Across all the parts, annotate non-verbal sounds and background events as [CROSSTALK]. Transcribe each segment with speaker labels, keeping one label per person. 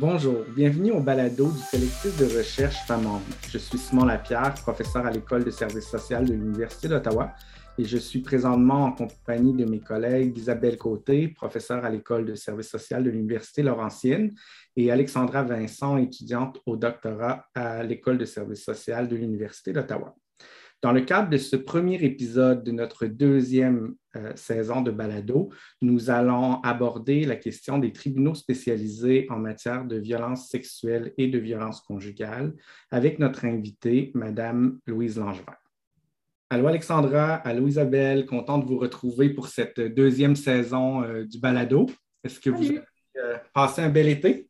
Speaker 1: Bonjour, bienvenue au balado du collectif de recherche Femmes Je suis Simon Lapierre, professeur à l'École de services social de l'Université d'Ottawa je suis présentement en compagnie de mes collègues Isabelle Côté, professeure à l'École de services social de l'Université Laurentienne, et Alexandra Vincent, étudiante au doctorat à l'École de services social de l'Université d'Ottawa. Dans le cadre de ce premier épisode de notre deuxième euh, saison de balado, nous allons aborder la question des tribunaux spécialisés en matière de violence sexuelle et de violence conjugale avec notre invitée, Madame Louise Langevin. Allô Alexandra, allô Isabelle, content de vous retrouver pour cette deuxième saison euh, du balado. Est-ce que vous avez euh, passé un bel été?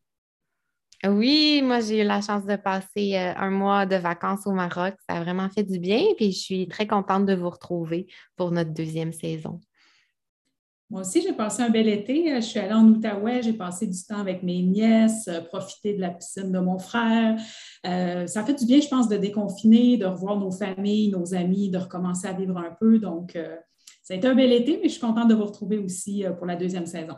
Speaker 2: Oui, moi, j'ai eu la chance de passer euh, un mois de vacances au Maroc. Ça a vraiment fait du bien. Puis je suis très contente de vous retrouver pour notre deuxième saison.
Speaker 3: Moi aussi, j'ai passé un bel été. Je suis allée en Outaouais, j'ai passé du temps avec mes nièces, euh, profité de la piscine de mon frère. Euh, ça fait du bien, je pense, de déconfiner, de revoir nos familles, nos amis, de recommencer à vivre un peu. Donc, ça a été un bel été, mais je suis contente de vous retrouver aussi pour la deuxième saison.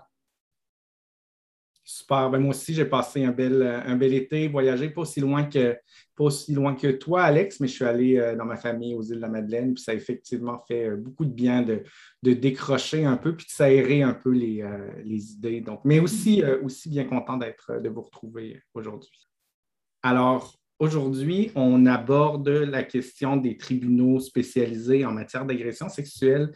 Speaker 1: Super. Ben, moi aussi, j'ai passé un bel, un bel été, voyagé pas aussi, loin que, pas aussi loin que toi, Alex, mais je suis allé euh, dans ma famille aux îles de la Madeleine, puis ça a effectivement fait euh, beaucoup de bien de, décrocher un peu, puis de s'aérer un peu les, euh, idées. Donc, mais aussi, aussi bien content d'être, de vous retrouver aujourd'hui. Alors, Aujourd'hui, on aborde la question des tribunaux spécialisés en matière d'agression sexuelle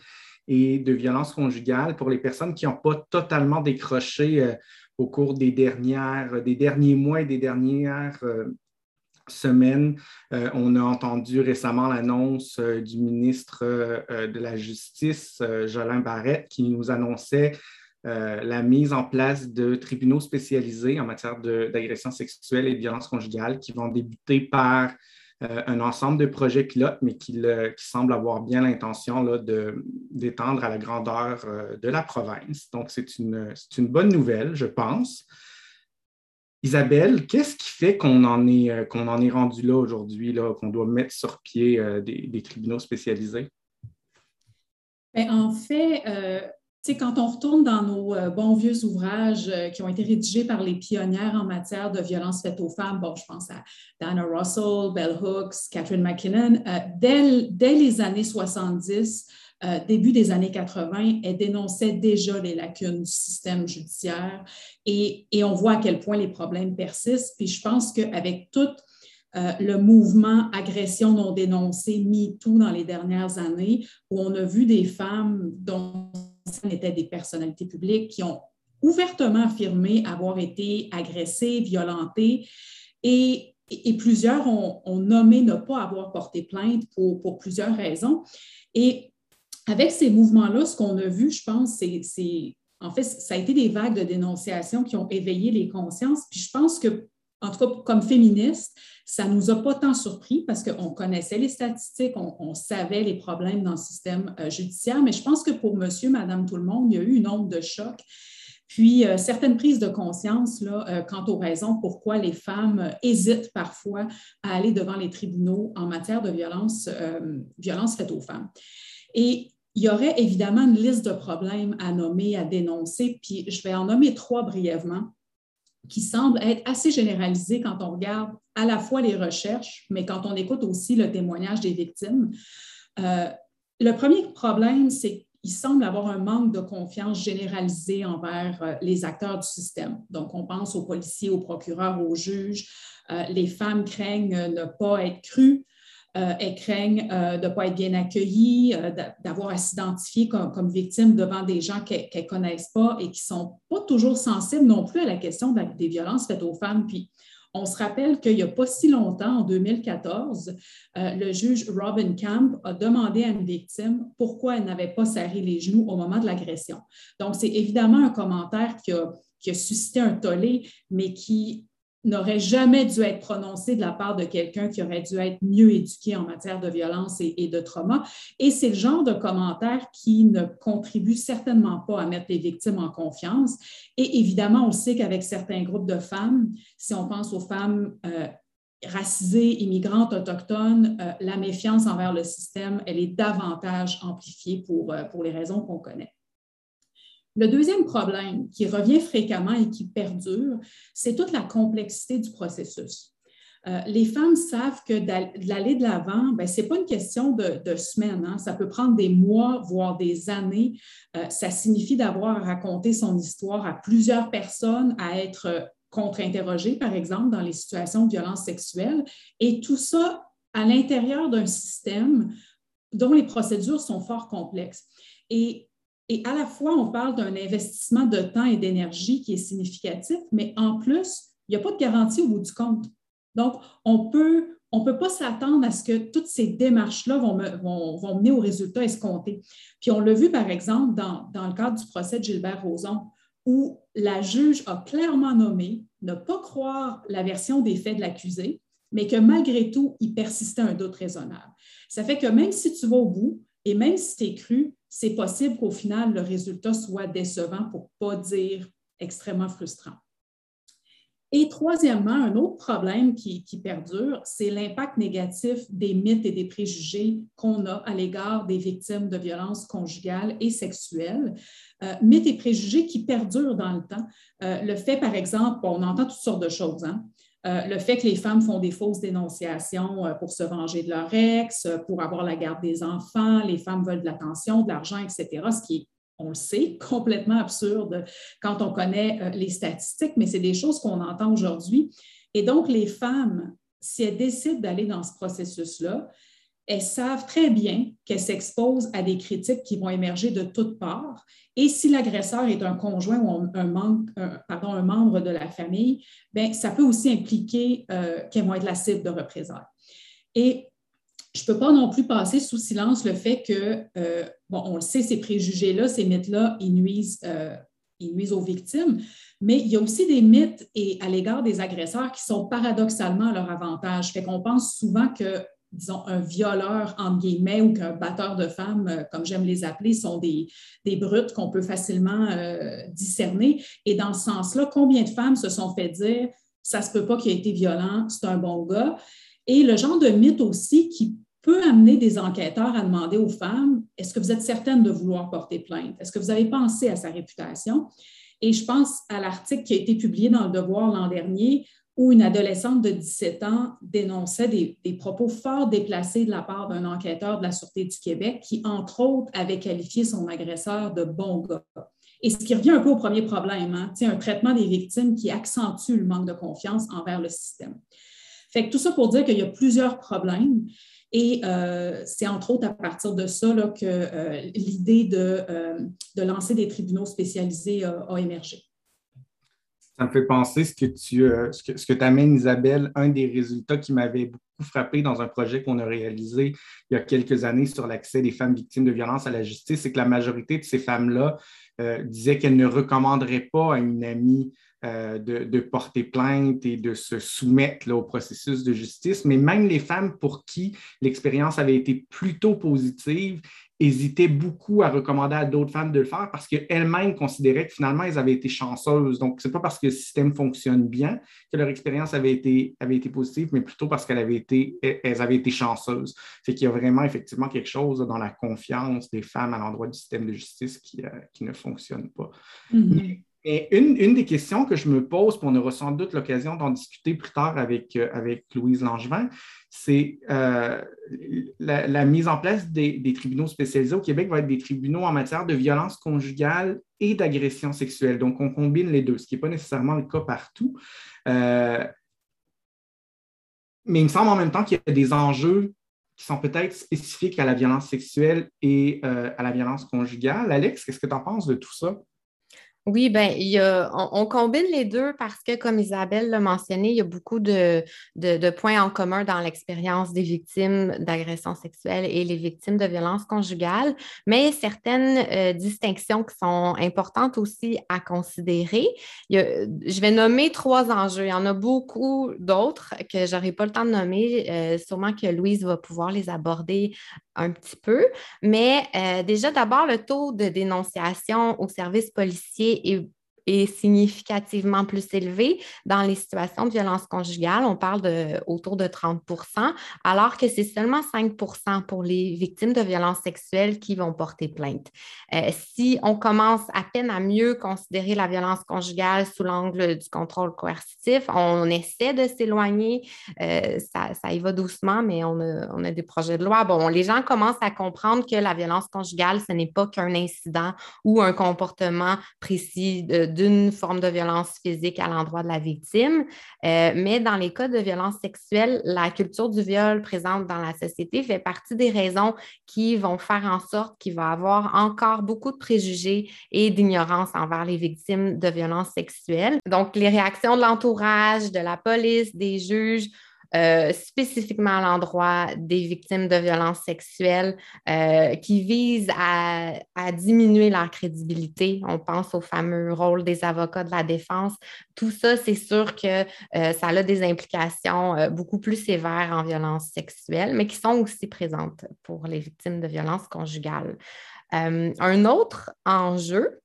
Speaker 1: et de violence conjugale pour les personnes qui n'ont pas totalement décroché au cours des, dernières, derniers mois et des dernières euh, semaines. Euh, on a entendu récemment l'annonce euh, du ministre de la Justice, Jolin Barrette, qui nous annonçait la mise en place de tribunaux spécialisés en matière d'agression sexuelle et de violence conjugale qui vont débuter par un ensemble de projets pilotes, mais qui, semble avoir bien l'intention d'étendre à la grandeur euh, de la province. Donc, c'est une, bonne nouvelle, je pense. Isabelle, qu'est-ce qui fait qu'on en, est, euh, qu'on en est rendu là aujourd'hui, qu'on doit mettre sur pied des, tribunaux spécialisés?
Speaker 3: Ben, en fait, quand on retourne dans nos euh, bons vieux ouvrages euh, qui ont été rédigés par les pionnières en matière de violence faite aux femmes, bon, je pense à Dana Russell, Bell Hooks, Catherine McKinnon, euh, dès, les années 70, début des années 80, elles dénonçaient déjà les lacunes du système judiciaire et, et, on voit à quel point les problèmes persistent. Puis je pense qu'avec tout le mouvement agression non dénoncée, MeToo dans les dernières années, où on a vu des femmes dont étaient des personnalités publiques qui ont ouvertement affirmé avoir été agressées, violentées et, plusieurs ont, nommé ne pas avoir porté plainte pour, plusieurs raisons. Et avec ces mouvements-là, ce qu'on a vu, je pense, c'est en fait, ça a été des vagues de dénonciation qui ont éveillé les consciences. Puis je pense que en tout cas, comme féministe, ça ne nous a pas tant surpris parce qu'on connaissait les statistiques, on, savait les problèmes dans le système euh, judiciaire, mais je pense que pour monsieur, madame, tout le monde, il y a eu une onde de choc. Puis, euh, certaines prises de conscience là, euh, quant aux raisons pourquoi les femmes hésitent parfois à aller devant les tribunaux en matière de violence, violence faite aux femmes. Et il y aurait évidemment une liste de problèmes à nommer, à dénoncer, puis je vais en nommer trois brièvement qui semble être assez généralisé quand on regarde à la fois les recherches, mais quand on écoute aussi le témoignage des victimes. Euh, le premier problème, c'est qu'il semble avoir un manque de confiance généralisé envers euh, les acteurs du système. Donc, on pense aux policiers, aux procureurs, aux juges. Euh, les femmes craignent ne pas être crues. Euh, elles craignent euh, de ne pas être bien accueillies, euh, d'avoir à s'identifier comme, comme victimes devant des gens qu'elles ne connaissent pas et qui ne sont pas toujours sensibles non plus à la question des violences faites aux femmes. Puis, on se rappelle qu'il n'y a pas si longtemps, en 2014, le juge Robin Camp a demandé à une victime pourquoi elle n'avait pas serré les genoux au moment de l'agression. Donc, c'est évidemment un commentaire qui a, qui a suscité un tollé, mais qui n'aurait jamais dû être prononcé de la part de quelqu'un qui aurait dû être mieux éduqué en matière de violence et, de trauma. Et c'est le genre de commentaire qui ne contribue certainement pas à mettre les victimes en confiance. Et évidemment, on sait qu'avec certains groupes de femmes, si on pense aux femmes euh, racisées, immigrantes, autochtones, euh, la méfiance envers le système, elle est davantage amplifiée pour, euh, pour les raisons qu'on connaît. Le deuxième problème qui revient fréquemment et qui perdure, c'est toute la complexité du processus. Euh, les femmes savent que d'aller de l'avant, ben, ce n'est pas une question de, semaines, hein. ça peut prendre des mois, voire des années. ça signifie d'avoir à raconter son histoire à plusieurs personnes, à être contre-interrogés, par exemple, dans les situations de violence sexuelle, et tout ça à l'intérieur d'un système dont les procédures sont fort complexes. Et, et à la fois, on parle d'un investissement de temps et d'énergie qui est significatif, mais en plus, il n'y a pas de garantie au bout du compte. Donc, on peut ne peut pas s'attendre à ce que toutes ces démarches-là vont, vont, mener au résultat escompté. Puis on l'a vu, par exemple, dans, dans, le cadre du procès de Gilbert Rozon où la juge a clairement nommé ne pas croire la version des faits de l'accusé, mais que malgré tout, il persistait un doute raisonnable. Ça fait que même si tu vas au bout et même si tu es cru, c'est possible qu'au final, le résultat soit décevant pour ne pas dire extrêmement frustrant. Et troisièmement, un autre problème qui, perdure, c'est l'impact négatif des mythes et des préjugés qu'on a à l'égard des victimes de violences conjugales et sexuelles. Euh, mythes et préjugés qui perdurent dans le temps. Euh, le fait, par exemple, on entend toutes sortes de choses. Hein? Euh, le fait que les femmes font des fausses dénonciations pour se venger de leur ex, pour avoir la garde des enfants, les femmes veulent de l'attention, de l'argent, etc., ce qui est on le sait, [LAUGHS] complètement absurde quand on connaît euh, les statistiques, mais c'est des choses qu'on entend aujourd'hui. Et donc, les femmes, si elles décident d'aller dans ce processus-là, elles savent très bien qu'elles s'exposent à des critiques qui vont émerger de toutes parts. Et si l'agresseur est un conjoint ou un, un membre de la famille, bien, ça peut aussi impliquer euh, qu'elles vont être la cible de représailles. Et je ne peux pas non plus passer sous silence le fait que, euh, bon, on le sait, ces préjugés-là, ces mythes-là, ils nuisent, euh, ils nuisent aux victimes, mais il y a aussi des mythes et à l'égard des agresseurs qui sont paradoxalement à leur avantage. Fait qu'on pense souvent que, disons, un violeur, entre guillemets, ou qu'un batteur de femmes, euh, comme j'aime les appeler, sont des, des brutes qu'on peut facilement discerner. Et dans ce sens-là, combien de femmes se sont fait dire ça se peut pas qu'il ait été violent, c'est un bon gars? Et le genre de mythe aussi qui peut amener des enquêteurs à demander aux femmes, est-ce que vous êtes certaine de vouloir porter plainte? Est-ce que vous avez pensé à sa réputation? Et je pense à l'article qui a été publié dans Le Devoir l'an dernier où une adolescente de 17 ans dénonçait des, propos fort déplacés de la part d'un enquêteur de la Sûreté du Québec qui, entre autres, avait qualifié son agresseur de bon gars. Et ce qui revient un peu au premier problème, hein, un traitement des victimes qui accentue le manque de confiance envers le système. Fait que tout ça pour dire qu'il y a plusieurs problèmes. Et euh, c'est entre autres à partir de ça que euh, l'idée euh, de, lancer des tribunaux spécialisés a émergé.
Speaker 1: Ça me fait penser ce que tu que, ce amènes, Isabelle, un des résultats qui m'avait beaucoup frappé dans un projet qu'on a réalisé il y a quelques années sur l'accès des femmes victimes de violences à la justice, c'est que la majorité de ces femmes-là disaient qu'elles ne recommanderaient pas à une amie euh, de, porter plainte et de se soumettre au processus de justice, mais même les femmes pour qui l'expérience avait été plutôt positive hésitaient beaucoup à recommander à d'autres femmes de le faire parce qu'elles-mêmes considéraient que finalement, elles avaient été chanceuses. Donc, ce n'est pas parce que le système fonctionne bien que leur expérience avait été, avait été positive, mais plutôt parce qu'elles avaient été, elles avaient été chanceuses. C'est qu'il y a vraiment effectivement quelque chose dans la confiance des femmes à l'endroit du système de justice qui, euh, qui ne fonctionne pas. Mm-hmm. Et une, des questions que je me pose, puis on aura sans doute l'occasion d'en discuter plus tard avec, euh, Louise Langevin, c'est euh, la, mise en place des, tribunaux spécialisés au Québec va être des tribunaux en matière de violence conjugale et d'agression sexuelle. Donc, on combine les deux, ce qui n'est pas nécessairement le cas partout. Euh, mais il me semble en même temps qu'il y a des enjeux qui sont peut-être spécifiques à la violence sexuelle et à la violence conjugale. Alex, qu'est-ce que tu en penses de tout ça?
Speaker 2: Oui, ben, on, combine les deux parce que, comme Isabelle l'a mentionné, il y a beaucoup de, points en commun dans l'expérience des victimes d'agressions sexuelles et les victimes de violences conjugales, mais certaines euh, distinctions qui sont importantes aussi à considérer. je vais nommer trois enjeux. Il y en a beaucoup d'autres que je n'aurai pas le temps de nommer. Euh, sûrement que Louise va pouvoir les aborder un petit peu. Mais euh, déjà, d'abord, le taux de dénonciation au service policier est est significativement plus élevé. Dans les situations de violence conjugale, on parle de autour de 30% alors que c'est seulement 5% pour les victimes de violences sexuelles qui vont porter plainte. Euh, si on commence à peine à mieux considérer la violence conjugale sous l'angle du contrôle coercitif, on essaie de s'éloigner. Euh, ça, y va doucement, mais on a, on a, des projets de loi. Bon, les gens commencent à comprendre que la violence conjugale, ce n'est pas qu'un incident ou un comportement précis d'une forme de violence physique à l'endroit de la victime. Euh, mais dans les cas de violence sexuelle, la culture du viol présente dans la société fait partie des raisons qui vont faire en sorte qu'il va y avoir encore beaucoup de préjugés et d'ignorance envers les victimes de violences sexuelles. Donc, les réactions de l'entourage, de la police, des juges euh, spécifiquement à l'endroit des victimes de violences sexuelles euh, qui visent à, diminuer leur crédibilité. On pense au fameux rôle des avocats de la défense. Tout ça, c'est sûr que euh, ça a des implications beaucoup plus sévères en violence sexuelle, mais qui sont aussi présentes pour les victimes de violences conjugales. un autre enjeu,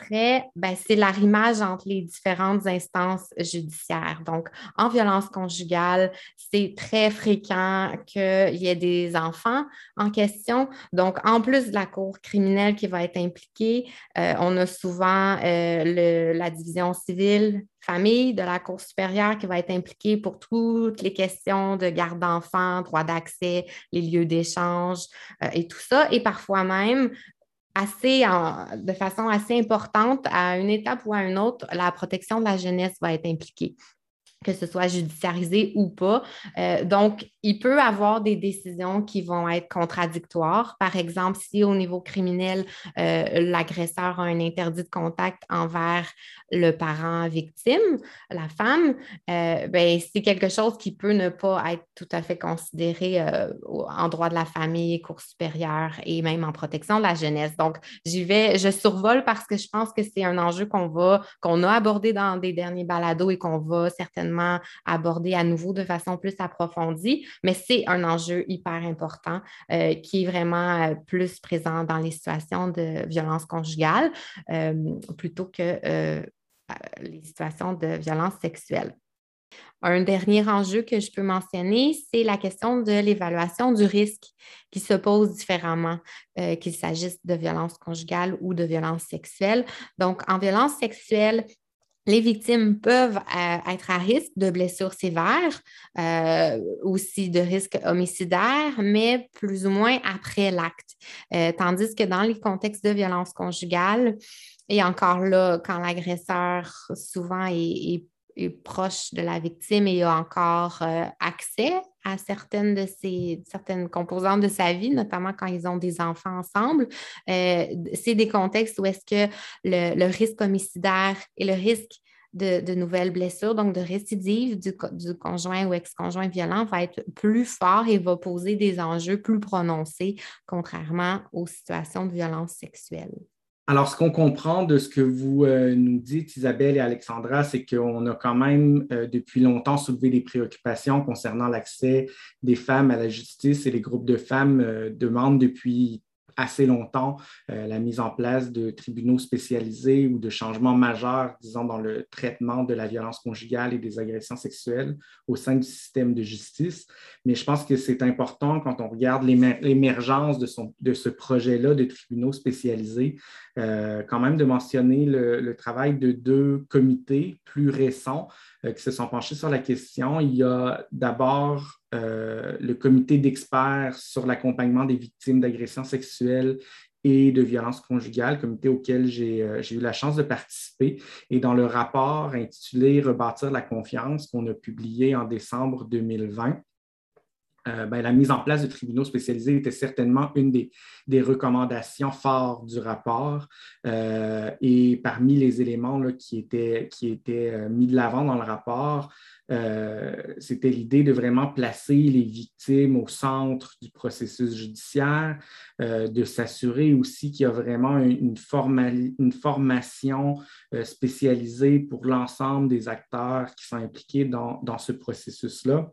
Speaker 2: serait, ben, c'est l'arrimage entre les différentes instances judiciaires. Donc, en violence conjugale, c'est très fréquent qu'il y ait des enfants en question. Donc, en plus de la cour criminelle qui va être impliquée, euh, on a souvent euh, la division civile famille de la Cour supérieure qui va être impliquée pour toutes les questions de garde d'enfants, droit d'accès, les lieux d'échange euh, et tout ça. Et parfois même, assez de façon assez importante, à une étape ou à une autre, la protection de la jeunesse va être impliquée que ce soit judiciarisé ou pas. Euh, donc, il peut avoir des décisions qui vont être contradictoires. Par exemple, si au niveau criminel, euh, l'agresseur a un interdit de contact envers le parent victime, la femme, euh, ben, c'est quelque chose qui peut ne pas être tout à fait considéré en droit de la famille, cour supérieure et même en protection de la jeunesse. Donc, j'y vais, je survole parce que je pense que c'est un enjeu qu'on va, qu'on a abordé dans des derniers balados et qu'on va certainement aborder à nouveau de façon plus approfondie, mais c'est un enjeu hyper important euh, qui est vraiment euh, plus présent dans les situations de violence conjugale euh, plutôt que les situations de violence sexuelle. Un dernier enjeu que je peux mentionner, c'est la question de l'évaluation du risque qui se pose différemment, qu'il s'agisse de violence conjugale ou de violence sexuelle. Donc, en violence sexuelle, les victimes peuvent euh, être à risque de blessures sévères, euh, aussi de risques homicidaires, mais plus ou moins après l'acte. Euh, tandis que dans les contextes de violence conjugale, et encore là, quand l'agresseur souvent est, proche de la victime et a encore accès à certaines de ces composantes de sa vie, notamment quand ils ont des enfants ensemble. c'est des contextes où est-ce que le, risque homicidaire et le risque de, nouvelles blessures, donc de récidive du, conjoint ou ex-conjoint violent va être plus fort et va poser des enjeux plus prononcés, contrairement aux situations de violence sexuelle.
Speaker 1: Alors, ce qu'on comprend de ce que vous euh, nous dites, Isabelle et Alexandra, c'est qu'on a quand même euh, depuis longtemps soulevé des préoccupations concernant l'accès des femmes à la justice et les groupes de femmes euh, demandent depuis assez longtemps euh, la mise en place de tribunaux spécialisés ou de changements majeurs, disons, dans le traitement de la violence conjugale et des agressions sexuelles au sein du système de justice. Mais je pense que c'est important quand on regarde l'émergence de, de ce projet-là de tribunaux spécialisés, euh, quand même de mentionner le, travail de deux comités plus récents qui se sont penchés sur la question. Il y a d'abord euh, le comité d'experts sur l'accompagnement des victimes d'agressions sexuelles et de violences conjugales, comité auquel euh, j'ai eu la chance de participer. Et dans le rapport intitulé Rebâtir la confiance qu'on a publié en décembre 2020, euh, ben, la mise en place de tribunaux spécialisés était certainement une des, recommandations fortes du rapport. et parmi les éléments qui étaient, étaient mis de l'avant dans le rapport, euh, c'était l'idée de vraiment placer les victimes au centre du processus judiciaire, euh, de s'assurer aussi qu'il y a vraiment une, formation euh, spécialisée pour l'ensemble des acteurs qui sont impliqués dans ce processus-là.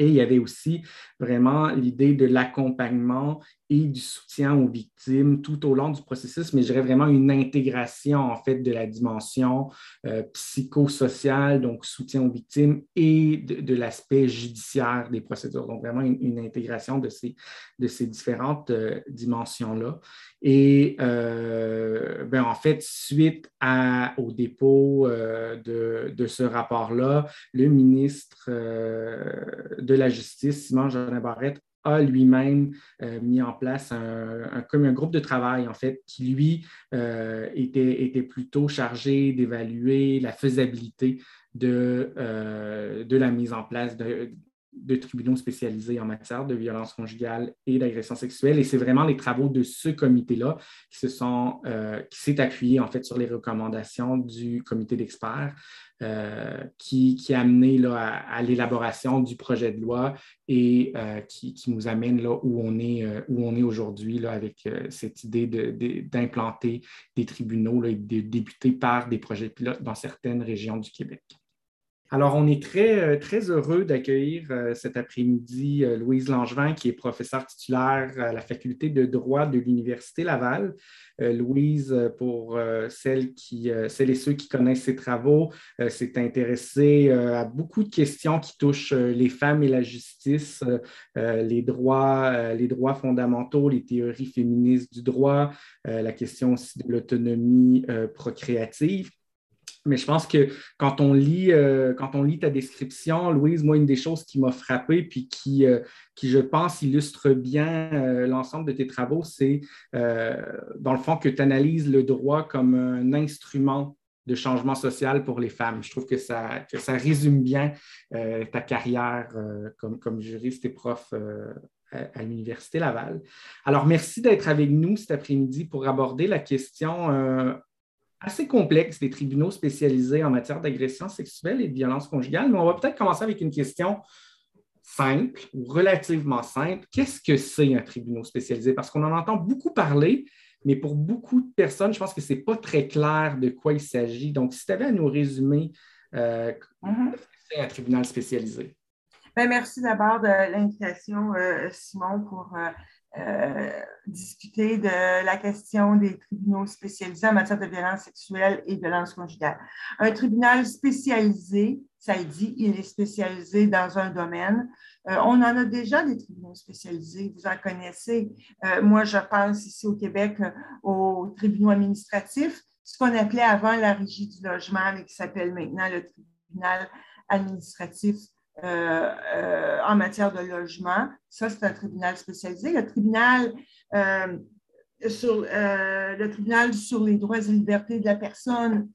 Speaker 1: Et il y avait aussi vraiment l'idée de l'accompagnement et du soutien aux victimes tout au long du processus, mais je dirais vraiment une intégration en fait de la dimension euh, psychosociale, donc soutien aux victimes, et de, l'aspect judiciaire des procédures. Donc vraiment une, intégration de ces, de ces différentes euh, dimensions-là. Et euh, ben, en fait, suite au dépôt de, de, ce rapport-là, le ministre de la Justice, Simon Jean Barrette, a lui-même euh, mis en place un, groupe de travail, en fait, qui, lui, euh, était, était, plutôt chargé d'évaluer la faisabilité de, euh, de la mise en place de, de tribunaux spécialisés en matière de violence conjugale et d'agression sexuelle. Et c'est vraiment les travaux de ce comité-là qui se sont, qui s'est appuyé en fait sur les recommandations du comité d'experts euh, qui, qui, a amené à, l'élaboration du projet de loi et euh, qui, qui, nous amène là où on est, euh, où on est aujourd'hui avec cette idée d'implanter de, des tribunaux et de débuter par des projets pilotes dans certaines régions du Québec. Alors, on est très, euh, très heureux d'accueillir euh, cet après-midi euh, Louise Langevin, qui est professeure titulaire à la faculté de droit de l'Université Laval. Louise, pour celles, et ceux qui connaissent ses travaux, s'est intéressée à beaucoup de questions qui touchent les femmes et la justice, les, droits, les droits fondamentaux, les théories féministes du droit, la question aussi de l'autonomie procréative. Mais je pense que quand on lit, euh, quand on lit ta description, Louise, moi, une des choses qui m'a frappé puis qui, euh, qui, je pense, illustre bien euh, l'ensemble de tes travaux, c'est, dans le fond, que tu analyses le droit comme un instrument de changement social pour les femmes. Je trouve que ça, que ça résume bien ta carrière comme, comme juriste et prof à l'Université Laval. Alors, merci d'être avec nous cet après-midi pour aborder la question assez complexe des tribunaux spécialisés en matière d'agression sexuelle et de violence conjugale, mais on va peut-être commencer avec une question simple ou relativement simple. Qu'est-ce que c'est un tribunal spécialisé? Parce qu'on en entend beaucoup parler, mais pour beaucoup de personnes, je pense que ce n'est pas très clair de quoi il s'agit. Donc, si tu avais à nous résumer, euh, qu'est-ce que c'est un tribunal spécialisé?
Speaker 4: Bien, merci d'abord de l'invitation, euh, Simon, pour euh, discuter de la question des tribunaux spécialisés en matière de violence sexuelle et violence conjugale. Un tribunal spécialisé, ça dit, il est spécialisé dans un domaine. Euh, on en a déjà des tribunaux spécialisés, vous en connaissez. Euh, moi, je pense ici au Québec aux tribunaux administratifs, ce qu'on appelait avant la régie du logement, mais qui s'appelle maintenant le tribunal administratif euh, euh, en matière de logement. Ça, c'est un tribunal spécialisé. Le tribunal, euh, sur les droits et libertés de la personne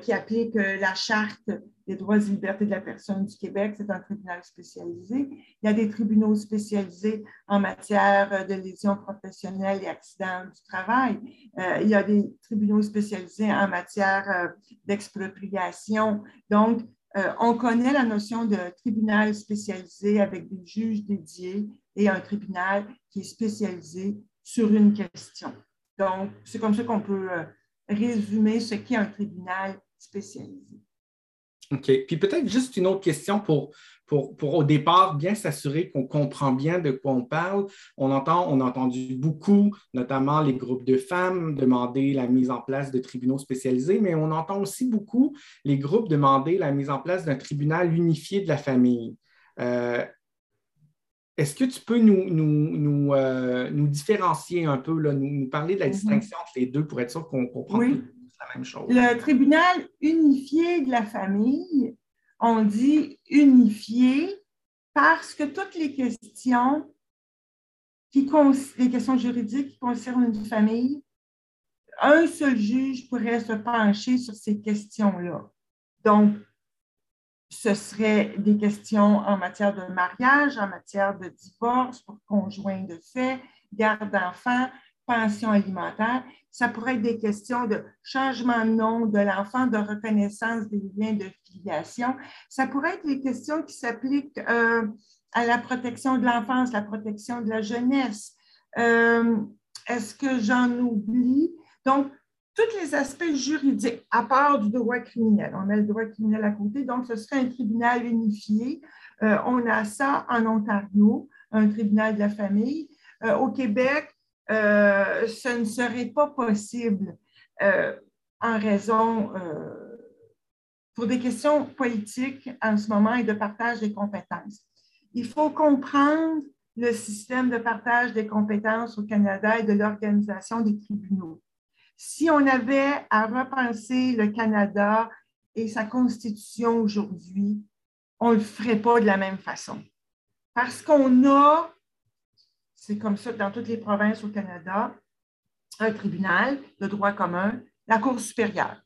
Speaker 4: qui applique la Charte des droits et libertés de la personne du Québec, c'est un tribunal spécialisé. Il y a des tribunaux spécialisés en matière de lésions professionnelles et accidents du travail. il y a des tribunaux spécialisés en matière d'expropriation. Donc, euh, on connaît la notion de tribunal spécialisé avec des juges dédiés et un tribunal qui est spécialisé sur une question. Donc, c'est comme ça qu'on peut euh, résumer ce qu'est un tribunal spécialisé.
Speaker 1: OK. Puis peut-être juste une autre question pour pour, au départ bien s'assurer qu'on comprend bien de quoi on parle. On entend, on a entendu beaucoup, notamment les groupes de femmes, demander la mise en place de tribunaux spécialisés, mais on entend aussi beaucoup les groupes demander la mise en place d'un tribunal unifié de la famille. Euh, est-ce que tu peux nous, nous, nous, euh, différencier un peu, là, nous, parler de la mm-hmm. distinction entre les deux pour être sûr qu'on comprend
Speaker 4: oui. la même chose? Le tribunal unifié de la famille, on dit unifié parce que toutes les questions, qui, les questions juridiques qui concernent une famille, un seul juge pourrait se pencher sur ces questions-là. Donc, ce serait des questions en matière de mariage, en matière de divorce pour conjoint de fait, garde d'enfants, alimentaire. Ça pourrait être des questions de changement de nom de l'enfant, de reconnaissance des liens de filiation. Ça pourrait être des questions qui s'appliquent euh, à la protection de l'enfance, la protection de la jeunesse. Euh, est-ce que j'en oublie? Donc, tous les aspects juridiques, à part du droit criminel. On met le droit criminel à côté, donc ce serait un tribunal unifié. Euh, on a ça en Ontario, un tribunal de la famille. au Québec, ce ne serait pas possible en raison, pour des questions politiques en ce moment et de partage des compétences. Il faut comprendre le système de partage des compétences au Canada et de l'organisation des tribunaux. Si on avait à repenser le Canada et sa constitution aujourd'hui, on ne le ferait pas de la même façon. Parce qu'on a, c'est comme ça dans toutes les provinces au Canada, un tribunal de droit commun, la Cour supérieure.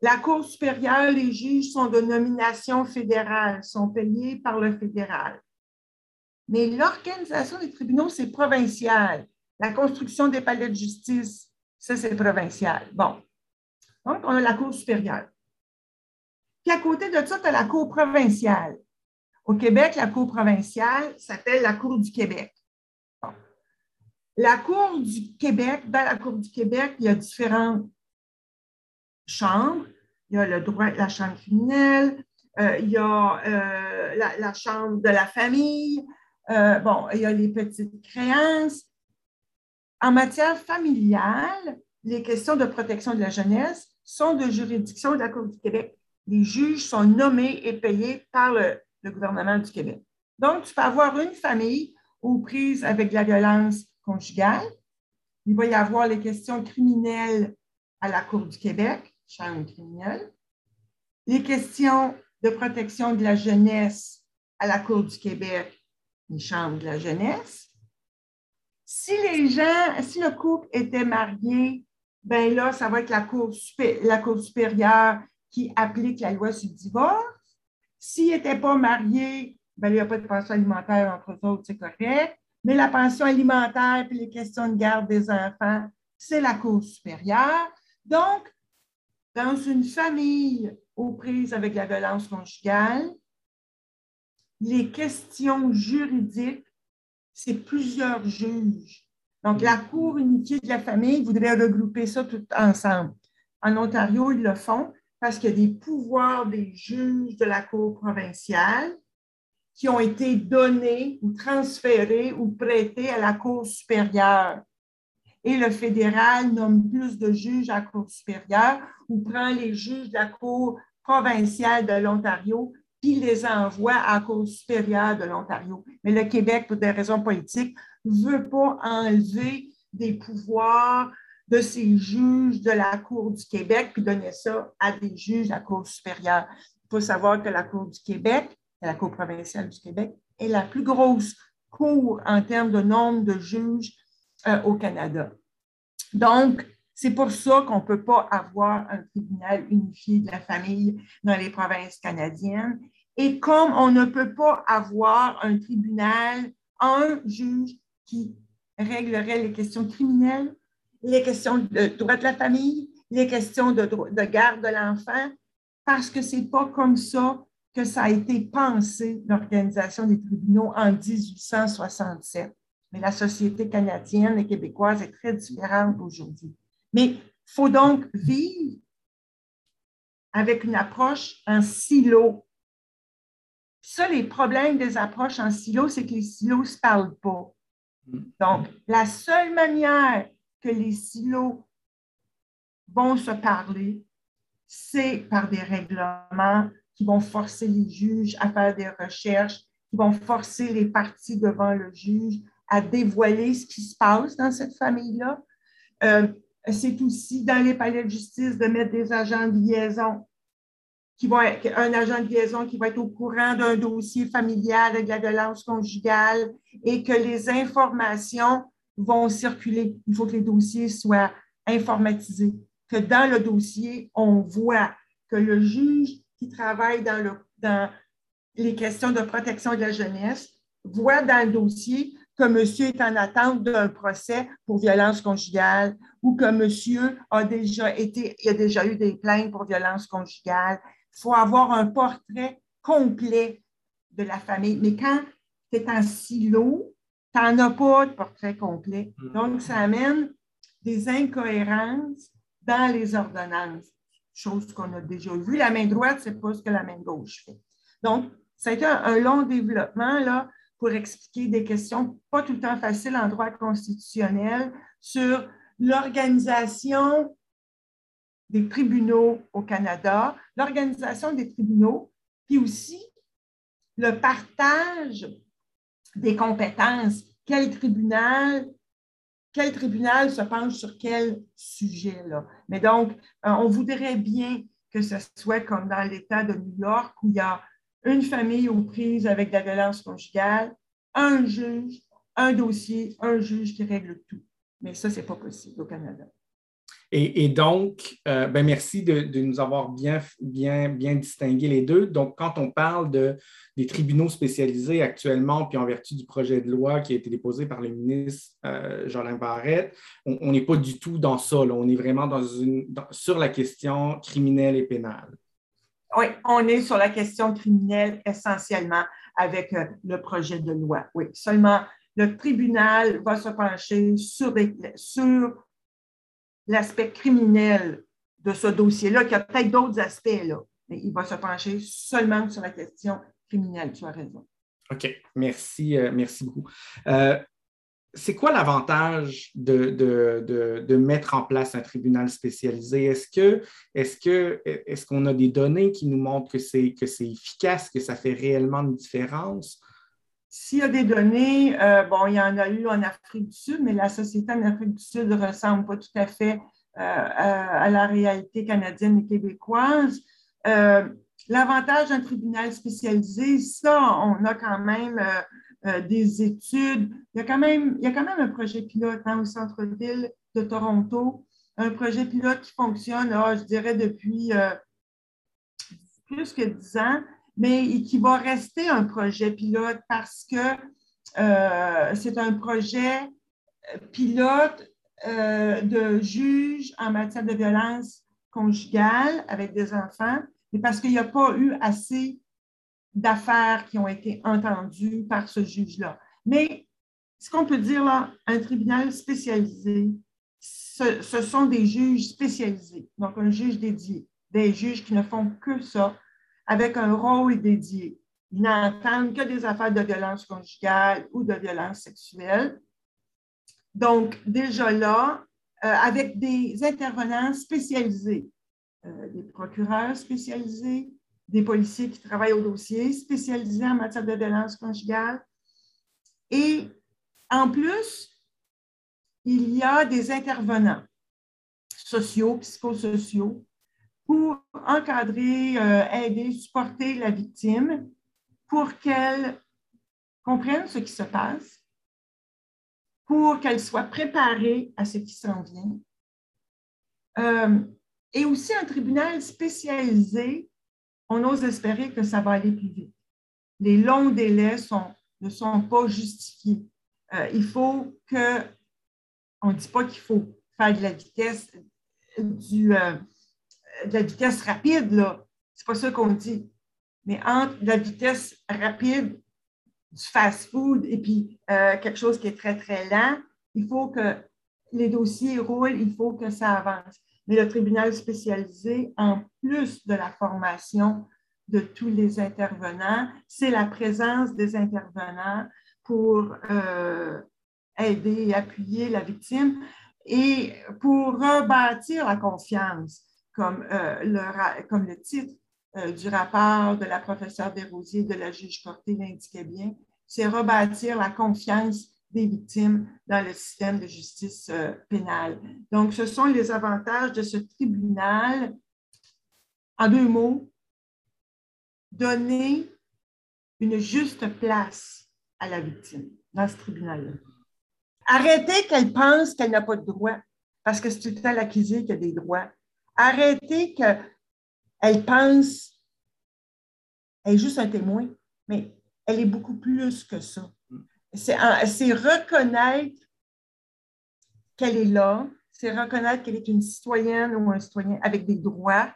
Speaker 4: La Cour supérieure, les juges sont de nomination fédérale, sont payés par le fédéral. Mais l'organisation des tribunaux, c'est provincial. La construction des palais de justice, ça, c'est provincial. Bon. Donc, on a la Cour supérieure. Puis à côté de ça, tu as la Cour provinciale. Au Québec, la Cour provinciale s'appelle la Cour du Québec. La Cour du Québec, dans la Cour du Québec, il y a différentes chambres. Il y a le droit, la chambre criminelle, euh, il y a euh, la, chambre de la famille, euh, bon, il y a les petites créances. En matière familiale, les questions de protection de la jeunesse sont de juridiction de la Cour du Québec. Les juges sont nommés et payés par le, gouvernement du Québec. Donc, tu peux avoir une famille aux prises avec la violence conjugale. Il va y avoir les questions criminelles à la Cour du Québec, chambre criminelle. Les questions de protection de la jeunesse à la Cour du Québec, une chambre de la jeunesse. Si les gens, si le couple était marié, ben là, ça va être la Cour, la cour supérieure qui applique la loi sur le divorce. S'il n'était pas marié, ben, il n'y a pas de pension alimentaire entre autres, c'est correct. Mais la pension alimentaire et les questions de garde des enfants, c'est la Cour supérieure. Donc, dans une famille aux prises avec la violence conjugale, les questions juridiques, c'est plusieurs juges. Donc, la Cour unifiée de la famille voudrait regrouper ça tout ensemble. En Ontario, ils le font parce qu'il y a des pouvoirs des juges de la Cour provinciale qui ont été donnés ou transférés ou prêtés à la Cour supérieure. Et le fédéral nomme plus de juges à la Cour supérieure ou prend les juges de la Cour provinciale de l'Ontario puis les envoie à la Cour supérieure de l'Ontario. Mais le Québec, pour des raisons politiques, ne veut pas enlever des pouvoirs de ces juges de la Cour du Québec puis donner ça à des juges de la Cour supérieure. Il faut savoir que la Cour du Québec, la Cour provinciale du Québec, est la plus grosse cour en termes de nombre de juges euh, au Canada. Donc, c'est pour ça qu'on ne peut pas avoir un tribunal unifié de la famille dans les provinces canadiennes. Et comme on ne peut pas avoir un tribunal, un juge qui réglerait les questions criminelles, les questions de droit de la famille, les questions de, de garde de l'enfant, parce que ce n'est pas comme ça que ça a été pensé, l'organisation des tribunaux en 1867. Mais la société canadienne et québécoise est très différente aujourd'hui. Mais il faut donc vivre avec une approche en silo. Ça, les problèmes des approches en silo, c'est que les silos ne se parlent pas. Donc, la seule manière que les silos vont se parler, c'est par des règlements qui vont forcer les juges à faire des recherches, qui vont forcer les parties devant le juge à dévoiler ce qui se passe dans cette famille-là. Euh, c'est aussi dans les palais de justice de mettre des agents de liaison qui vont être, un agent de liaison qui va être au courant d'un dossier familial avec la violence conjugale et que les informations vont circuler. Il faut que les dossiers soient informatisés, que dans le dossier, on voit que le juge qui travaille dans, le, dans les questions de protection de la jeunesse voit dans le dossier que monsieur est en attente d'un procès pour violence conjugale ou que monsieur a déjà été, il a déjà eu des plaintes pour violence conjugale. Il faut avoir un portrait complet de la famille. Mais quand tu es en silo, tu n'en as pas de portrait complet. Mm. Donc, ça amène des incohérences dans les ordonnances, chose qu'on a déjà vu. La main droite, c'est pas ce que la main gauche fait. Donc, ça a été un, un long développement là, pour expliquer des questions pas tout le temps faciles en droit constitutionnel sur l'organisation des tribunaux au Canada, l'organisation des tribunaux, puis aussi le partage des compétences. Quel tribunal, quel tribunal se penche sur quel sujet là. Mais donc, euh, on voudrait bien que ce soit comme dans l'État de New York où il y a une famille aux prises avec de la violence conjugale, un juge, un dossier, un juge qui règle tout. Mais ça, ce n'est pas possible au Canada.
Speaker 1: Et, donc, euh, ben merci de, nous avoir bien, bien, bien distingué les deux. Donc, quand on parle de, des tribunaux spécialisés actuellement, puis en vertu du projet de loi qui a été déposé par le ministre euh, Jean Barrette, on n'est pas du tout dans ça. On est vraiment dans une, sur la question criminelle et pénale.
Speaker 4: Oui, on est sur la question criminelle essentiellement avec euh, le projet de loi. Oui, seulement le tribunal va se pencher sur, sur l'aspect criminel de ce dossier-là, qu'il y a peut-être d'autres aspects, là, mais il va se pencher seulement sur la question criminelle. Tu as raison.
Speaker 1: OK, merci, euh, merci beaucoup. Euh, c'est quoi l'avantage de, mettre en place un tribunal spécialisé? Est-ce que est-ce que est-ce qu'on a des données qui nous montrent que c'est que c'est efficace, que ça fait réellement une différence?
Speaker 4: S'il y a des données, euh, bon, il y en a eu en Afrique du Sud, mais la société en Afrique du Sud ne ressemble pas tout à fait euh, à, la réalité canadienne et québécoise. Euh, l'avantage d'un tribunal spécialisé, ça, on a quand même des études. Il y, a quand même, il y a quand même un projet pilote hein, au centre-ville de Toronto, un projet pilote qui fonctionne, ah, je dirais, depuis plus que dix ans mais qui va rester un projet pilote parce que euh, c'est un projet pilote euh, de juge en matière de violence conjugale avec des enfants, mais parce qu'il n'y a pas eu assez d'affaires qui ont été entendues par ce juge-là. Mais ce qu'on peut dire, là, un tribunal spécialisé, ce, ce sont des juges spécialisés, donc un juge dédié, des juges qui ne font que ça, avec un rôle dédié. Ils n'entendent que des affaires de violence conjugale ou de violence sexuelle. Donc, déjà là, euh, avec des intervenants spécialisés, euh, des procureurs spécialisés, des policiers qui travaillent au dossier spécialisés en matière de violence conjugale. Et en plus, il y a des intervenants sociaux, psychosociaux, pour encadrer, euh, aider, supporter la victime pour qu'elle comprenne ce qui se passe, pour qu'elle soit préparée à ce qui s'en vient. Euh, et aussi un tribunal spécialisé, on ose espérer que ça va aller plus vite. Les longs délais ne sont pas justifiés. Euh, il faut que, on ne dit pas qu'il faut faire de la vitesse, du, de la vitesse rapide, là. C'est pas ça qu'on dit. Mais entre la vitesse rapide du fast-food et puis euh, quelque chose qui est très, très lent, il faut que les dossiers roulent, il faut que ça avance. Mais le tribunal spécialisé, en plus de la formation de tous les intervenants, c'est la présence des intervenants pour euh, aider et appuyer la victime et pour rebâtir la confiance comme, euh, le, comme le titre euh, du rapport de la professeure Desrosiers de la juge Corté l'indiquait bien, c'est rebâtir la confiance des victimes dans le système de justice euh, pénale. Donc, ce sont les avantages de ce tribunal. En deux mots, donner une juste place à la victime dans ce tribunal-là. Arrêter qu'elle pense qu'elle n'a pas de droit, parce que c'est tout temps l'accusé qui a des droits. Arrêtez qu'elle pense, elle est juste un témoin, mais elle est beaucoup plus que ça. C'est reconnaître qu'elle est là, c'est reconnaître qu'elle est une citoyenne ou un citoyen avec des droits,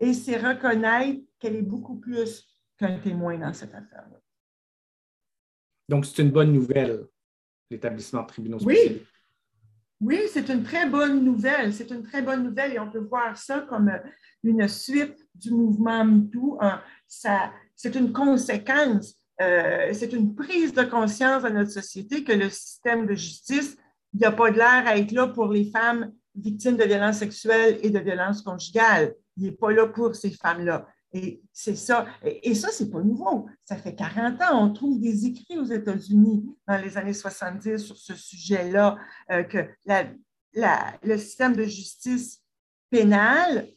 Speaker 4: et c'est reconnaître qu'elle est beaucoup plus qu'un témoin dans cette affaire-là.
Speaker 1: Donc, c'est une bonne nouvelle, l'établissement de tribunaux
Speaker 4: Oui, oui, c'est une très bonne nouvelle. C'est une très bonne nouvelle et on peut voir ça comme euh, une suite du mouvement MeToo. C'est une conséquence euh, c'est une prise de conscience dans notre société que le système de justice, il n'y a pas de l'air à être là pour les femmes victimes de violences sexuelles et de violences conjugales. Il n'est pas là pour ces femmes-là. Et c'est ça. Et, ça, ce n'est pas nouveau. Ça fait 40 ans. On trouve des écrits aux États-Unis dans les années 70 sur ce sujet-là, euh, que le système de justice pénale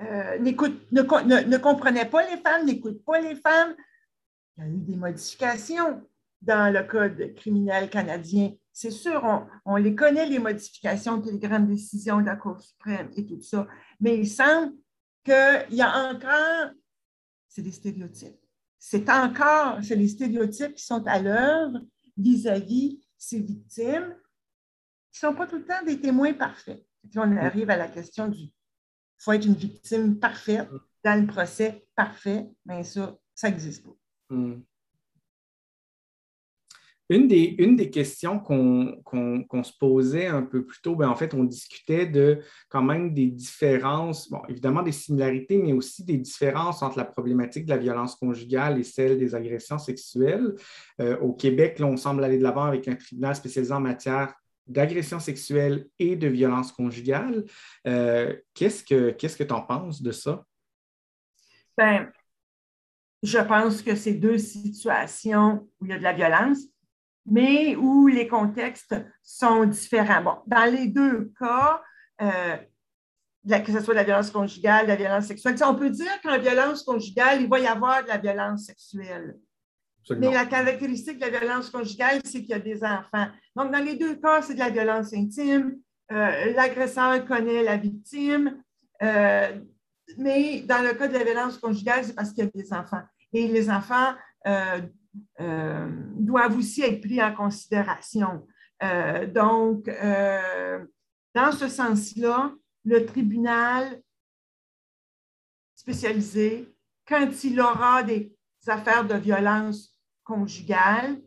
Speaker 4: euh, ne, ne, comprenait pas les femmes, n'écoute pas les femmes. Il y a eu des modifications dans le Code criminel canadien. C'est sûr, on, les connaît, les modifications, les grandes décisions de la Cour suprême et tout ça. Mais il semble qu'il y a encore, c'est des stéréotypes. C'est encore, c'est les stéréotypes qui sont à l'œuvre vis-à-vis ces victimes qui ne sont pas tout le temps des témoins parfaits. puis on arrive à la question du il faut être une victime parfaite dans le procès parfait, mais ça, ça n'existe pas. Hmm.
Speaker 1: Une des, questions qu'on se posait un peu plus tôt, ben, en fait, on discutait de quand même des différences, bon, évidemment des similarités, mais aussi des différences entre la problématique de la violence conjugale et celle des agressions sexuelles. Euh, au Québec, là, on semble aller de l'avant avec un tribunal spécialisé en matière d'agression sexuelle et de violence conjugale. Euh, qu'est-ce que tu en penses de ça?
Speaker 4: Ben, je pense que c'est deux situations où il y a de la violence, mais où les contextes sont différents. Bon, dans les deux cas, euh, que ce soit de la violence conjugale, de la violence sexuelle, on peut dire qu'en violence conjugale, il va y avoir de la violence sexuelle. Mais la caractéristique de la violence conjugale, c'est qu'il y a des enfants. Donc, dans les deux cas, c'est de la violence intime. Euh, l'agresseur connaît la victime. Euh, mais dans le cas de la violence conjugale, c'est parce qu'il y a des enfants. Et les enfants euh, doivent aussi être pris en considération. donc, dans ce sens-là, le tribunal spécialisé, quand il aura des affaires de violence conjugale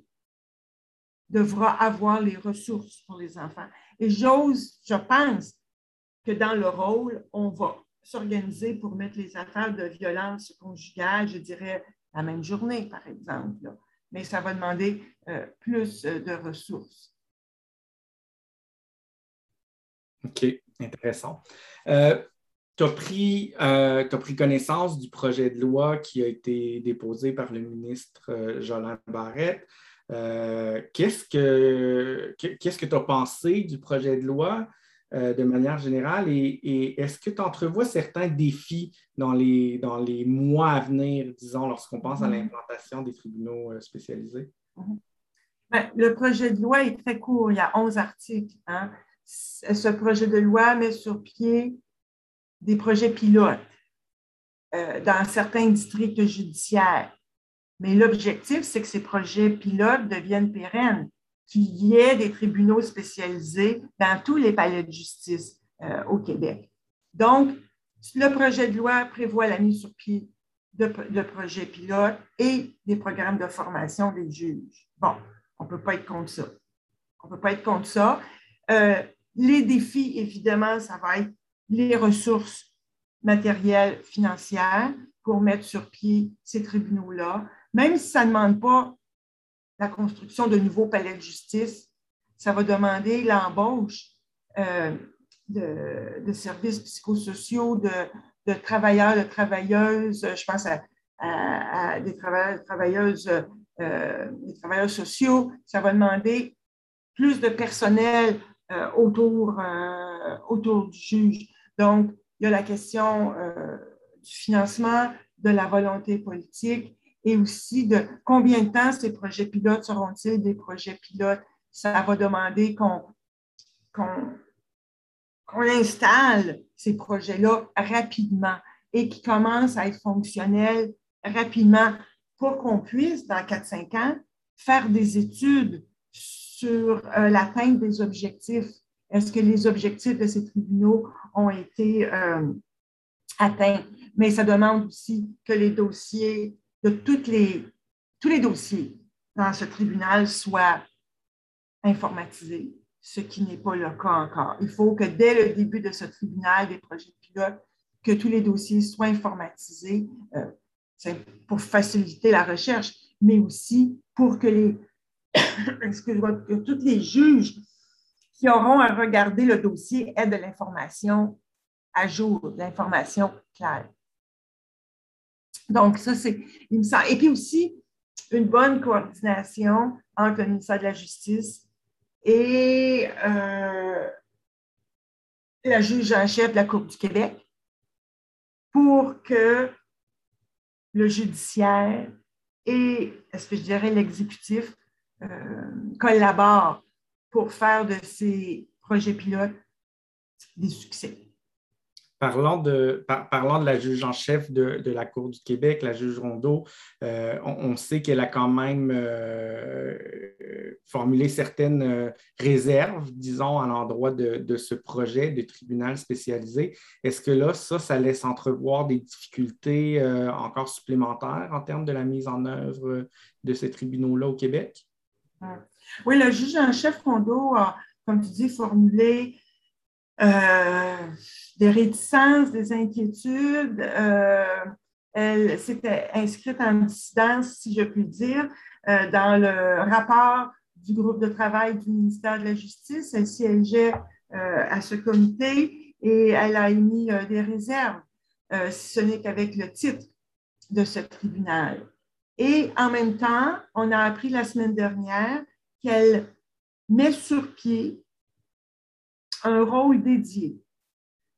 Speaker 4: devra avoir les ressources pour les enfants. Et j'ose, je pense que dans le rôle, on va s'organiser pour mettre les affaires de violence conjugale, je dirais, la même journée, par exemple. Mais ça va demander euh, plus euh, de ressources.
Speaker 1: OK, intéressant. Euh, tu as, pris, connaissance du projet de loi qui a été déposé par le ministre Jolin Barrette. Qu'est-ce que tu as pensé du projet de loi? De manière générale et, est-ce que tu entrevois certains défis dans les, dans les mois à venir, disons, lorsqu'on pense à mm-hmm. l'implantation des tribunaux spécialisés?
Speaker 4: Mm-hmm. Ben, le projet de loi est très court, il y a 11 articles. Hein. Ce projet de loi met sur pied des projets pilotes euh, dans certains districts judiciaires. Mais l'objectif, c'est que ces projets pilotes deviennent pérennes, qu'il y ait des tribunaux spécialisés dans tous les palais de justice euh, au Québec. Donc, le projet de loi prévoit la mise sur pied de, projets pilotes et des programmes de formation des juges. Bon, on ne peut pas être contre ça. On ne peut pas être contre ça. Euh, les défis, évidemment, ça va être les ressources matérielles, financières pour mettre sur pied ces tribunaux-là, même si ça ne demande pas la construction de nouveaux palais de justice, ça va demander l'embauche euh, de, services psychosociaux, de, travailleurs, de travailleuses, je pense à, des travailleurs, travailleuses, euh, des travailleurs sociaux, ça va demander plus de personnel euh, autour, du juge. Donc, il y a la question du financement, de la volonté politique et aussi de combien de temps ces projets pilotes seront-ils des projets pilotes. Ça va demander qu'on installe ces projets-là rapidement et qui commencent à être fonctionnels rapidement pour qu'on puisse, dans 4-5 ans, faire des études sur euh, l'atteinte des objectifs est-ce que les objectifs de ces tribunaux ont été euh, atteints? Mais ça demande aussi que les dossiers, toutes les, tous les dossiers dans ce tribunal soient informatisés, ce qui n'est pas le cas encore. Il faut que dès le début de ce tribunal des projets pilotes, que tous les dossiers soient informatisés. Euh, pour faciliter la recherche, mais aussi pour que les, [COUGHS] que tous les juges qui auront à regarder le dossier aient de l'information à jour, de l'information claire. Donc, ça, c'est. Et puis aussi, une bonne coordination entre le ministère de la Justice et euh, la juge en chef de la Cour du Québec pour que le judiciaire et, est-ce que je dirais, l'exécutif euh, collaborent pour faire de ces projets pilotes des succès.
Speaker 1: Parlant de, parlant de la juge en chef de, la Cour du Québec, la juge Rondeau, euh, on, sait qu'elle a quand même euh, formulé certaines euh, réserves, disons, à l'endroit de, ce projet de tribunal spécialisé. Est-ce que là, ça, ça laisse entrevoir des difficultés encore supplémentaires en termes de la mise en œuvre de ces tribunaux-là au Québec?
Speaker 4: Oui, le juge en chef Rondeau a, comme tu dis, formulé euh, des réticences, des inquiétudes. Euh, elle s'était inscrite en dissidence, si je puis dire, euh, dans le rapport du groupe de travail du ministère de la Justice. Elle siégeait à ce comité et elle a émis des réserves, si ce n'est qu'avec le titre de ce tribunal. Et en même temps, on a appris la semaine dernière qu'elle met sur pied un rôle dédié.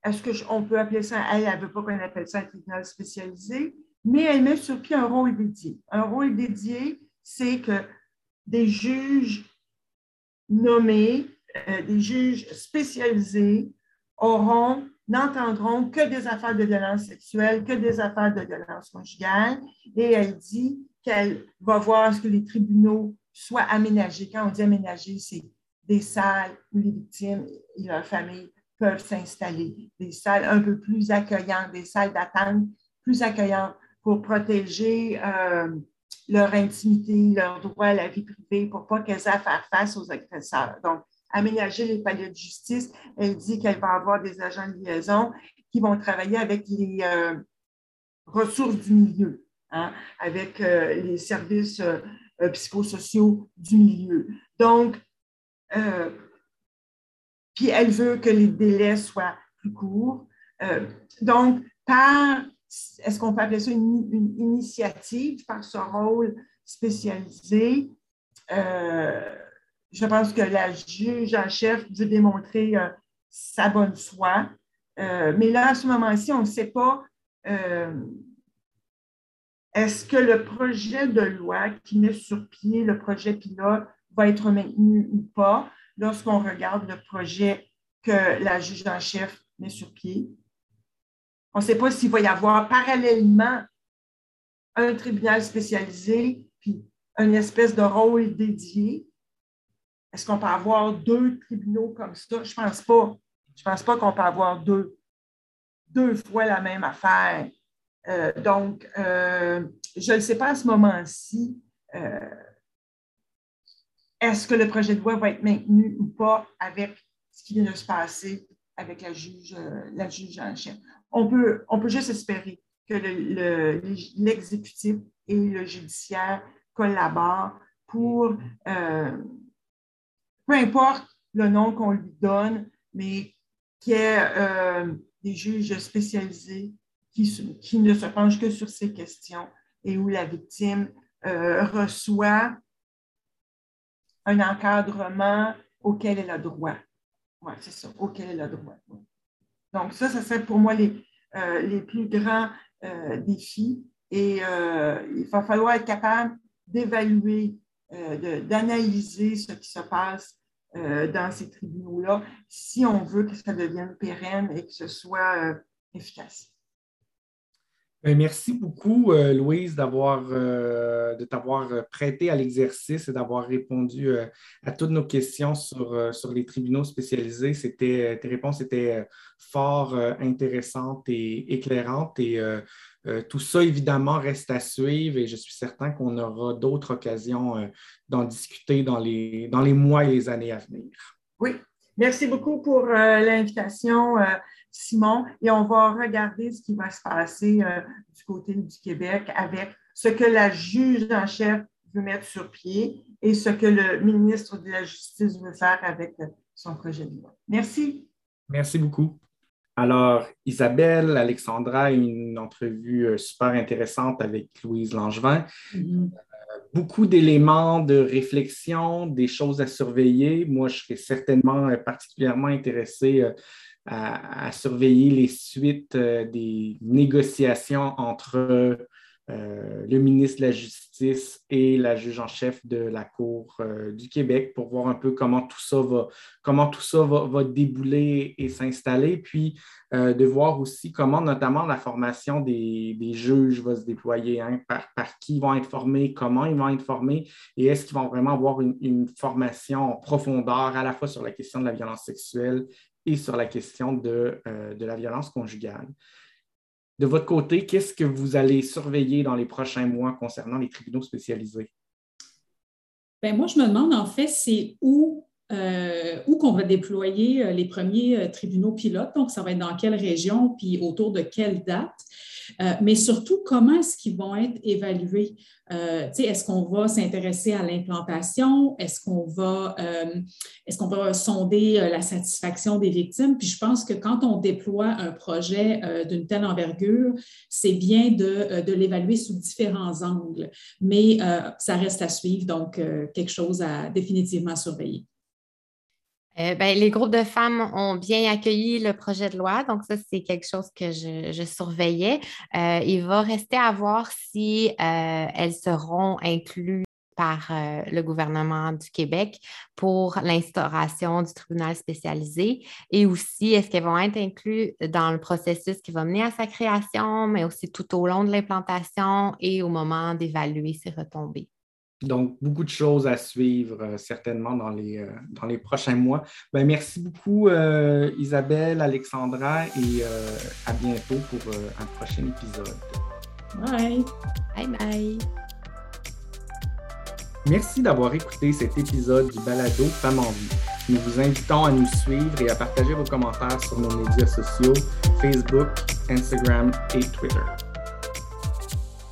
Speaker 4: Est-ce qu'on peut appeler ça, elle ne veut pas qu'on appelle ça un tribunal spécialisé, mais elle met sur pied un rôle dédié? Un rôle dédié, c'est que des juges nommés, euh, des juges spécialisés auront, n'entendront que des affaires de violence sexuelle, que des affaires de violence conjugale, et elle dit qu'elle va voir ce que les tribunaux soient aménagés. Quand on dit aménagés, c'est des salles où les victimes et leurs familles peuvent s'installer, des salles un peu plus accueillantes, des salles d'attente plus accueillantes pour protéger euh, leur intimité, leur droit à la vie privée, pour pas qu'elles aient à faire face aux agresseurs. Donc, aménager les paliers de justice, elle dit qu'elle va avoir des agents de liaison qui vont travailler avec les euh, ressources du milieu, hein, avec euh, les services psychosociaux du milieu. Donc, euh, puis elle veut que les délais soient plus courts. Euh, donc, par, est-ce qu'on peut appeler ça une, initiative, par ce rôle spécialisé, euh, je pense que la juge en chef veut démontrer sa bonne foi. mais là, à ce moment-ci, on ne sait pas est-ce que le projet de loi qui met sur pied le projet pilote va être maintenu ou pas lorsqu'on regarde le projet que la juge en chef met sur pied. On ne sait pas s'il va y avoir parallèlement un tribunal spécialisé puis une espèce de rôle dédié. Est-ce qu'on peut avoir deux tribunaux comme ça? Je ne pense pas. Je ne pense pas qu'on peut avoir deux, deux fois la même affaire. Euh, donc, euh, je ne sais pas à ce moment-ci. Est-ce que le projet de loi va être maintenu ou pas avec ce qui vient de se passer avec la juge, euh, la juge en chef? On peut, on peut juste espérer que l'exécutif et le judiciaire collaborent pour, euh, peu importe le nom qu'on lui donne, mais qu'il y ait euh, des juges spécialisés qui, ne se penchent que sur ces questions et où la victime reçoit un encadrement auquel elle a droit. Oui, c'est ça, auquel elle a droit. Donc, ça, ce serait pour moi les, euh, les plus grands euh, défis. Et euh, il va falloir être capable d'évaluer, d'analyser ce qui se passe dans ces tribunaux-là si on veut que ça devienne pérenne et que ce soit efficace.
Speaker 1: Ben, merci beaucoup, euh, Louise, d'avoir, euh, de t'avoir euh, prêté à l'exercice et d'avoir répondu à toutes nos questions sur, sur les tribunaux spécialisés. C'était, tes réponses étaient fort intéressantes et éclairantes. Et tout ça, évidemment, reste à suivre et je suis certain qu'on aura d'autres occasions d'en discuter dans les, dans les mois et les années à venir.
Speaker 4: Oui, merci beaucoup pour l'invitation. Simon, et on va regarder ce qui va se passer du côté du Québec avec ce que la juge en chef veut mettre sur pied et ce que le ministre de la Justice veut faire avec son projet de loi. Merci.
Speaker 1: Merci beaucoup. Alors, Isabelle, Alexandra, une entrevue euh, super intéressante avec Louise Langevin. Mm-hmm. Euh, beaucoup d'éléments de réflexion, des choses à surveiller. Moi, je serais certainement euh, particulièrement intéressé à, surveiller les suites des négociations entre euh, le ministre de la Justice et la juge en chef de la Cour euh, du Québec pour voir un peu comment tout ça va, comment tout ça va, débouler et s'installer, puis euh, de voir aussi comment notamment la formation des, juges va se déployer, hein, par, qui ils vont être formés, comment ils vont être formés, et est-ce qu'ils vont vraiment avoir une, formation en profondeur à la fois sur la question de la violence sexuelle et sur la question de, de la violence conjugale. De votre côté, qu'est-ce que vous allez surveiller dans les prochains mois concernant les tribunaux spécialisés?
Speaker 3: Bien, moi, je me demande en fait, c'est où, euh, où qu'on va déployer euh, les premiers euh, tribunaux pilotes. Donc, ça va être dans quelle région, puis autour de quelle date. Mais surtout, comment est-ce qu'ils vont être évalués? Est-ce qu'on va s'intéresser à l'implantation? Est-ce qu'on va, est qu'on va sonder la satisfaction des victimes? Puis je pense que quand on déploie un projet d'une telle envergure, c'est bien de l'évaluer sous différents angles. Mais ça reste à suivre, donc quelque chose à définitivement surveiller.
Speaker 2: Euh, ben, les groupes de femmes ont bien accueilli le projet de loi, donc ça, c'est quelque chose que je, surveillais. Euh, il va rester à voir si euh, elles seront incluses par le gouvernement du Québec pour l'instauration du tribunal spécialisé et aussi est-ce qu'elles vont être incluses dans le processus qui va mener à sa création, mais aussi tout au long de l'implantation et au moment d'évaluer ses retombées.
Speaker 1: Donc, beaucoup de choses à suivre euh, certainement dans les, euh, dans les prochains mois. Ben, merci beaucoup, euh, Isabelle, Alexandra, et à bientôt pour un prochain épisode.
Speaker 3: Bye.
Speaker 2: Bye bye.
Speaker 1: Merci d'avoir écouté cet épisode du balado Femmes en vie. Nous vous invitons à nous suivre et à partager vos commentaires sur nos médias sociaux, Facebook, Instagram et Twitter.